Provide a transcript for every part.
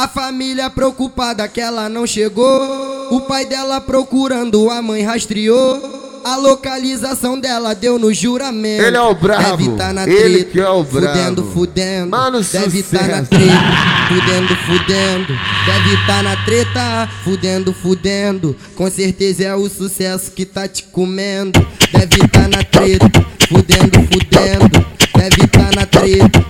A família preocupada que ela não chegou. O pai dela procurando, a mãe rastreou. A localização dela deu no juramento. Ele é o brabo. Deve tá na Ele treta. que é o brabo. Fudendo, fudendo. Mano, Deve tá na treta. Fudendo, fudendo. Deve tá na treta. Fudendo, fudendo. Com certeza é o sucesso que tá te comendo. Deve tá na treta. Fudendo, fudendo. Deve tá na treta.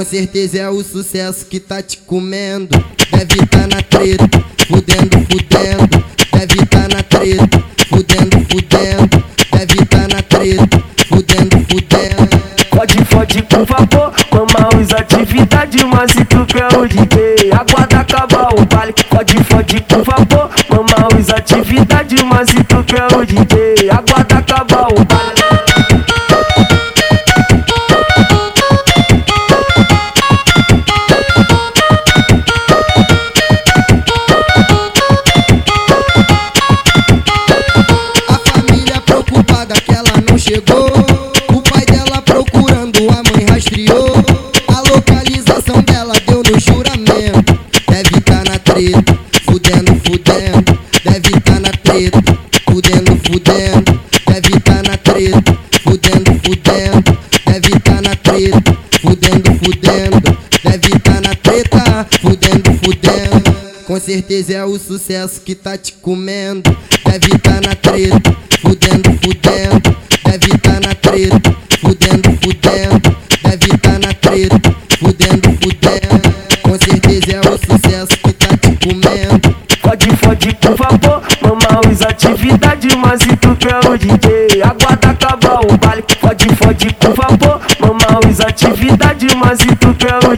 Com certeza é o sucesso que tá te comendo. Deve tá na treta, fudendo, fudendo. Deve tá na treta, fudendo, fudendo. Deve tá na treta, fudendo, fudendo. Fode, fode com vapor, mama usa atividade, mas se tu quer o DJ, aguarda acabar o baile. Fode, fode com vapor, mama usa atividade, mas se tu quer o DJ, aguarda acabar o baile. Fudendo. Deve tá na treta, fudendo, fudendo. Deve tá na treta, fudendo, fudendo. Deve tá na treta, fudendo, fudendo. Deve tá na treta, fudendo, fudendo. Com certeza é o sucesso que tá te comendo. Deve tá na treta, fudendo, fudendo. Deve tá na treta, fudendo, fudendo. Deve tá na treta, fudendo, fudendo. Com certeza é o sucesso que tá te comendo. Fode, fode vapor, mama usa atividade, mas se tu quer o DJ, aguarda acabar o baile. Fode, fode com vapor, mama usa atividade, mas se tu quer o